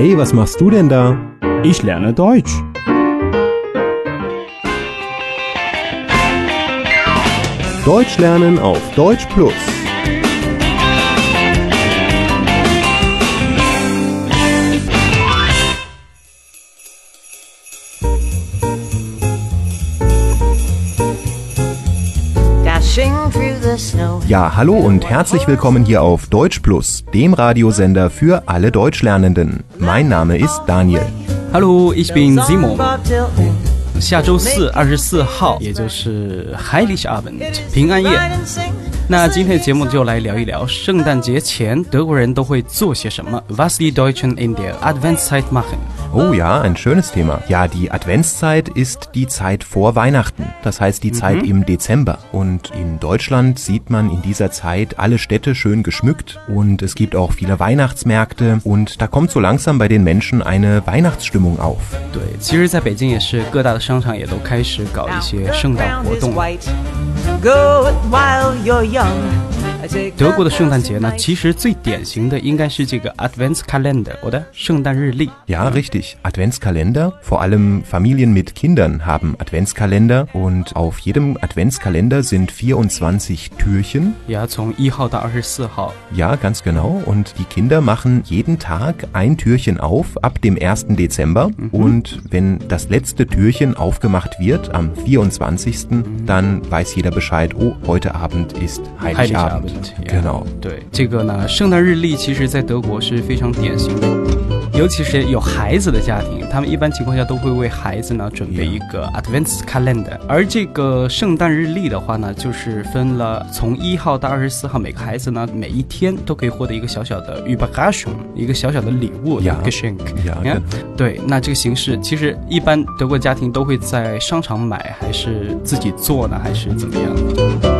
Hey, was machst du denn da? Ich lerne Deutsch. Deutsch lernen auf Deutsch Plus. Ja, hallo und herzlich willkommen hier auf Deutsch Plus, dem Radiosender für alle Deutschlernenden. Mein Name ist Daniel. Hallo, ich bin Song Simon. Bob Dylan. 下周四，二十四号，也就是 Heiligabend 平安夜。 Ride and sing. 那今天的节目就来聊一聊圣诞节前德国人都会做些什么。Was die Deutschen in der Adventszeit machen？ Oh ja, ein schönes Thema. Ja, die Adventszeit ist die Zeit vor Weihnachten. Das heißt die Zeit im Dezember. Und in Deutschland sieht man in dieser Zeit alle Städte schön geschmückt und es gibt auch viele Weihnachtsmärkte und da kommt so langsam bei den Menschen eine Weihnachtsstimmung auf. 对，其实在北京也是各大的商场也都开始搞一 Now, 些 the 圣诞 ground 活 is 动。 white. Go it while you're young. I take 德国的圣诞节呢， the 其实最典型的应该是这个 Adventskalender 我的圣诞日历。 Ja, richtig. Adventskalender. Vor allem Familien mit Kindern haben Adventskalender und auf jedem Adventskalender sind 24 Türchen. 呀，从一号到二十四号， Ja, ganz genau. Und die Kinder machen jeden Tag ein Türchen auf ab dem 1. Dezember. Und wenn das letzte Türchen aufgemacht wird am 24., dann weiß jeder Bescheid, oh, heute Abend ist Heiligabend. ja Genau. 对，这个呢，圣诞日历其实在德国是非常典型的，尤其是有孩子 的家庭，他们一般情况下都会为孩子呢准备一个 Adventskalender。而这个圣诞日历的话呢，就是分了从一号到二十四号，每个孩子呢每一天都可以获得一个小小的 Überraschung，一个小小的礼物. Geschenk。Ja, 你看对，那这个形式其实一般德国家庭都会在商场买，还是自己做呢，还是怎么样？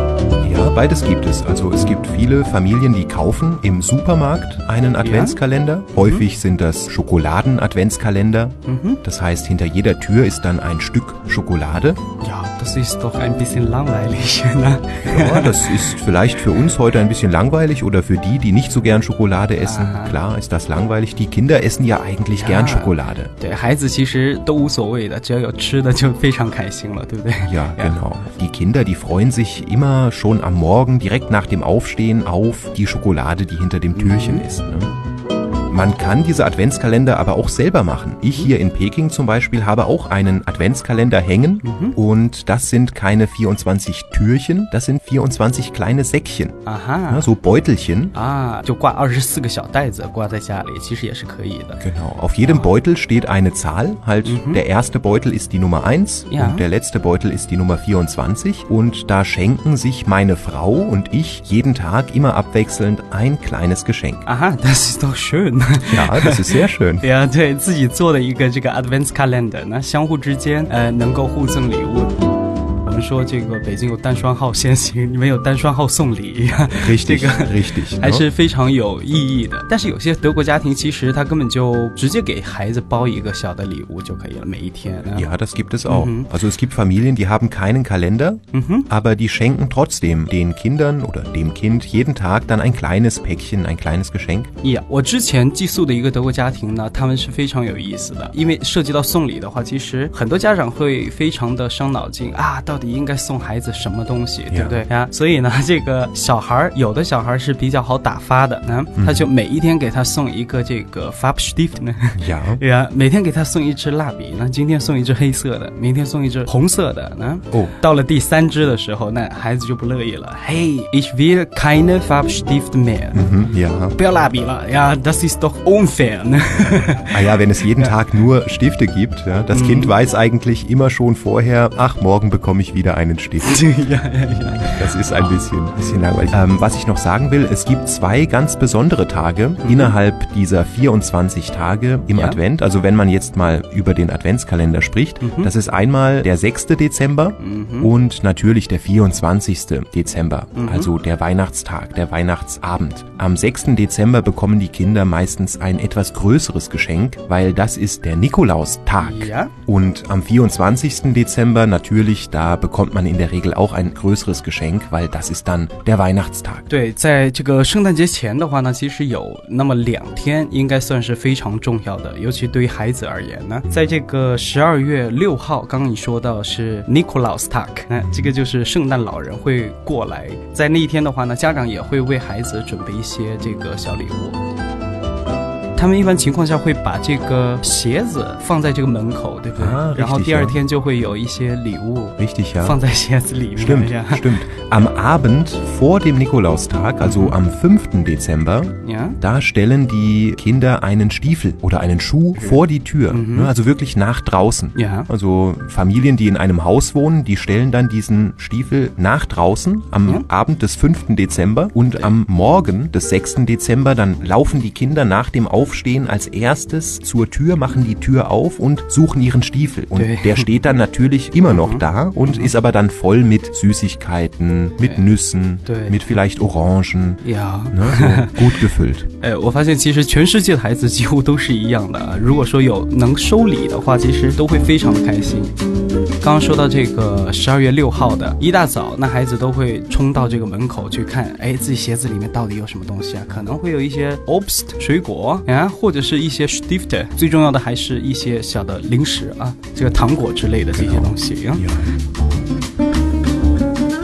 Ja, beides gibt es. Also es gibt viele Familien, die kaufen im Supermarkt einen Adventskalender. Häufig sind das Schokoladen-Adventskalender. Das heißt, hinter jeder Tür ist dann ein Stück Schokolade. Ja, das ist doch ein bisschen langweilig. Ne? Ja, das ist vielleicht für uns heute ein bisschen langweilig oder für die, die nicht so gern Schokolade essen. Aha. Klar ist das langweilig. Die Kinder essen ja eigentlich ja, gern Schokolade. Ja, genau. Die Kinder, die freuen sich immer schon am Morgen direkt nach dem Aufstehen auf die Schokolade, die hinter dem mhm. Türchen mhm. ist. Ne? Man kann diese Adventskalender aber auch selber machen. Ich hier in Peking zum Beispiel habe auch einen Adventskalender hängen und das sind keine 24 Türchen, das sind 24 kleine Säckchen, 啊哈 ne, so Beutelchen. 啊，就挂二十四个小袋子挂在家里，其实也是可以的。 Genau. Auf jedem Beutel steht eine Zahl. Halt, der erste Beutel ist die Nummer 1 Ja. und der letzte Beutel ist die Nummer 24. Und da schenken sich meine Frau und ich jeden Tag immer abwechselnd ein kleines Geschenk. 啊哈，das ist doch schön。 啊，这是先生。对呀，对自己做的一个这个 Advance Calendar，那相互之间呃能够互赠礼物。说这个北京有单双号先行，你们有单双号送礼，这 Richtig, 个 richtig. 还 ne? 是非常有意义的。但是有些德国家庭其实他根本就直接给孩子包一个小的礼物就可以了，每一天。啊 Ja, das gibt es auch. Also es gibt Familien, die haben keinen Kalender, aber die schenken trotzdem den Kindern oder dem Kind jeden Tag dann ein kleines Päckchen, ein kleines Geschenk. Ja，我之前寄宿的一个德国家庭呢，他们是非常有意思的，因为涉及到送礼的话，其实很多家长会非常的伤脑筋啊，到底应该送孩子什么东西，对不对呀？所以呢，这个小孩儿有的小孩儿是比较好打发的，那、他就每一天给他送一个这个 Farbstift 呢。 Ja. 对呀，每天给他送一支蜡笔，那今天送一支黑色的，明天送一支红色的，那哦到了第三支的时候，那孩子就不乐意了。Hey, ich will keine Farbstift mehr，、 Mhm, ja. 不要蜡笔了呀，das ist doch unfair 呢。 Ah ja, wenn es jeden Tag nur Stifte gibt, ja, das Kind weiß eigentlich immer schon vorher, ach, morgen bekomme ich wieder wieder einen steht. ja, ja, ja. Das ist ein bisschen, bisschen langweilig. Ähm, was ich noch sagen will, es gibt zwei ganz besondere Tage mhm. innerhalb dieser 24 Tage im ja. Advent. Also wenn man jetzt mal über den Adventskalender spricht, mhm. das ist einmal der 6. Dezember mhm. und natürlich der 24. Dezember, mhm. also der Weihnachtstag, der Weihnachtsabend. Am 6. Dezember bekommen die Kinder meistens ein etwas größeres Geschenk, weil das ist der Nikolaustag. Ja. Und am 24. Dezember natürlich, da bekommen bekommt man in der Regel auch ein größeres Geschenk, weil das ist dann der Weihnachtstag. 对，在这个圣诞节前的话呢，其实有那么两天应该算是非常重要的，尤其对于孩子而言呢，在这个十二月六号，刚刚你说到是 Nikolaus Tag，那这个就是圣诞老人会过来，在那一天的话呢，家长也会为孩子准备一些这个小礼物。他们一般情况下会把这个鞋子放在这个门口，对不对？啊然后 richtig, 第二 ja. 天就会有一些礼物 Richtig, ja. 放在鞋子里面。 Stimmt, 这样 stimmt. Am Abend vor dem Nikolaustag, also am 5. Dezember, 呀 da stellen die Kinder einen Stiefel oder einen Schuh vor die Tür. Ne, Also wirklich nach draußen. Ja. Also Familien, die in einem Haus wohnen, die stellen dann diesen Stiefel nach draußen am Ja. Abend des 5. Dezember und am Morgen des 6. Dezember dann laufen die Kinder nach dem Aufstehen als erstes zur Tür, machen die Tür auf und suchen ihren Stiefel. Und Ja. der steht dann natürlich immer noch da und ist aber dann voll mit Süßigkeiten, mit Nüssen, Ja. mit vielleicht Orangen. 呀。 Ne, so gut gefüllt. 呃，我发现其实全世界的孩子几乎都是一样的啊。如果说有能收礼的话，其实都会非常的开心。 刚刚说到这个十二月六号的一大早，那孩子都会冲到这个门口去看，哎，自己鞋子里面到底有什么东西啊？可能会有一些 obst 水果啊，或者是一些 stifter，最重要的还是一些小的零食啊，这个糖果之类的这些东西啊。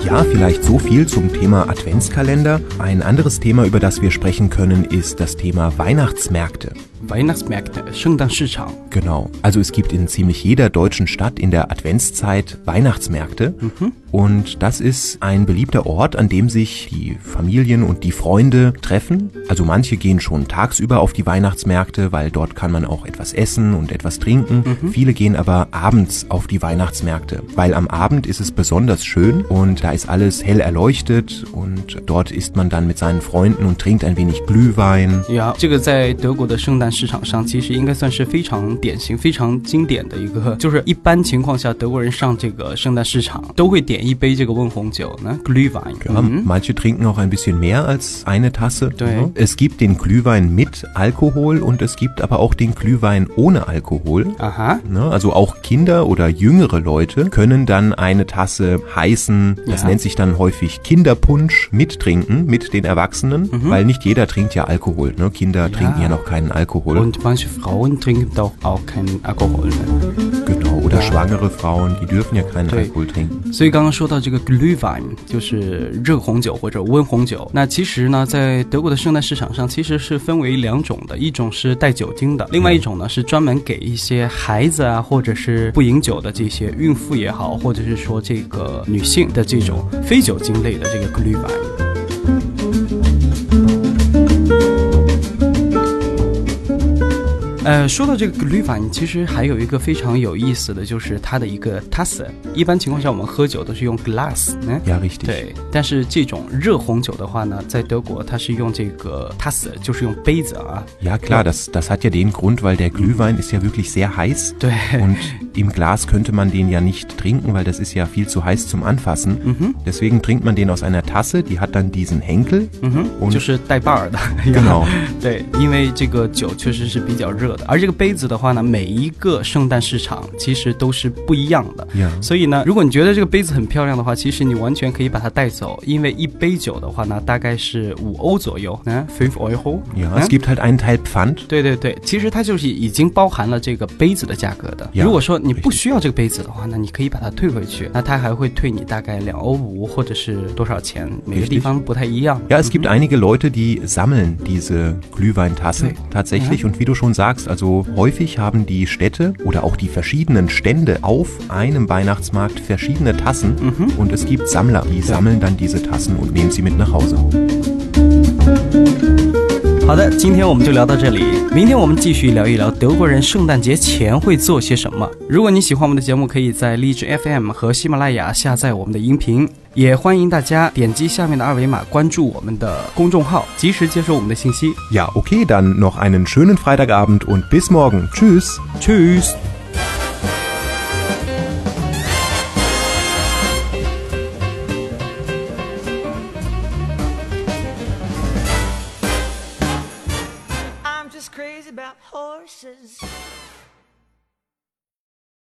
Ja, vielleicht so viel zum Thema Adventskalender. Ein anderes Thema, über das wir sprechen können, ist das Thema Weihnachtsmärkte. Weihnachtsmärkte, Shengdang-Shichang. Genau. Also es gibt in ziemlich jeder deutschen Stadt in der Adventszeit Weihnachtsmärkte. Mhm. Und das ist ein beliebter Ort, an dem sich die Familien und die Freunde treffen. Also manche gehen schon tagsüber auf die Weihnachtsmärkte, weil dort kann man auch etwas essen und etwas trinken. Viele gehen aber abends auf die Weihnachtsmärkte, weil am Abend ist es besonders schön und da ist alles hell erleuchtet und dort isst man dann mit seinen Freunden und trinkt ein wenig Glühwein. 呀，这个在德国的圣诞市场上，其实应该算是非常典型、非常经典的一个，就是一般情况下，德国人上这个圣诞市场都会点 一杯这个温红酒呢，Glühwein。 Ja, 嗯 manche trinken auch ein bisschen mehr als eine Tasse. Ja. Ne? Es gibt den Glühwein mit Alkohol und es gibt aber auch den Glühwein ohne Alkohol. 啊哈， Ne? Also auch Kinder oder jüngere Leute können dann eine Tasse heißen, das Ja. nennt sich dann häufig Kinderpunsch, mittrinken mit den Erwachsenen, weil nicht jeder trinkt ja Alkohol. Ne? Kinder trinken ja noch keinen Alkohol. Und manche Frauen trinken doch auch keinen Alkohol 呢。 Genau. Oder schwangere Frauen, die dürfen ja keinen Alkohol trinken. 所以刚刚说到这个 Glühwein，就是热红酒或者温红酒。那其实呢，在德国的圣诞市场上，其实是分为两种的，一种是带酒精的，另外一种呢是专门给一些孩子啊，或者是不饮酒的这些孕妇也好，或者是说这个女性的这种非酒精类的这个 Glühwein。呃，说到这个 Glühwein，其实还有一个非常有意思的就是它的一个 Tasse。一般情况下，我们喝酒都是用 glass，嗯对。但是这种热红酒的话呢，在德国它是用这个 Tasse，就是用杯子啊。Ja, klar, das, das hat ja den Grund, weil der Glühwein ist ja wirklich sehr heiß. 对，Und im Glas könnte man den ja nicht trinken, weil das ist ja viel zu heiß zum Anfassen. Deswegen trinkt man den aus einer Tasse, die hat dann diesen Henkel. 嗯哼， Und 就是带把儿的。 genau. 对，因为这个酒确实是比较热的，而这个杯子的话呢，每一个圣诞市场其实都是不一样的。 Ja. 所以呢，如果你觉得这个杯子很漂亮的话，其实你完全可以把它带走，因为一杯酒的话呢，大概是五欧左右，嗯，five euro。 Ja, 嗯 es gibt halt einen Teil Pfand. 对对对，其实它就是已经包含了这个杯子的价格的。 Ja，如果说 你不需要这个杯子的话，那你可以把它退回去，那它还会退你大概两欧五或者是多少钱，每个地方不太一样。 Ja, es gibt einige Leute, die sammeln diese Glühweintassen Okay. tatsächlich. Und wie du schon sagst, also häufig haben die Städte oder auch die verschiedenen Stände auf einem Weihnachtsmarkt verschiedene Tassen. Und es gibt Sammler, die sammeln dann diese Tassen und nehmen sie mit nach Hause. 好的，今天我们就聊到这里， 明天我们继续聊一聊德国人圣诞节前会做些什么。如果你喜欢我们的节目，可以在荔枝 FM 和喜马拉雅下载我们的音频，也欢迎大家点击下面的二维码关注我们的公众号，及时接收我们的信息。Ja, okay, dann noch einen schönen Freitagabend und bis morgen. Tschüss. Tschüss。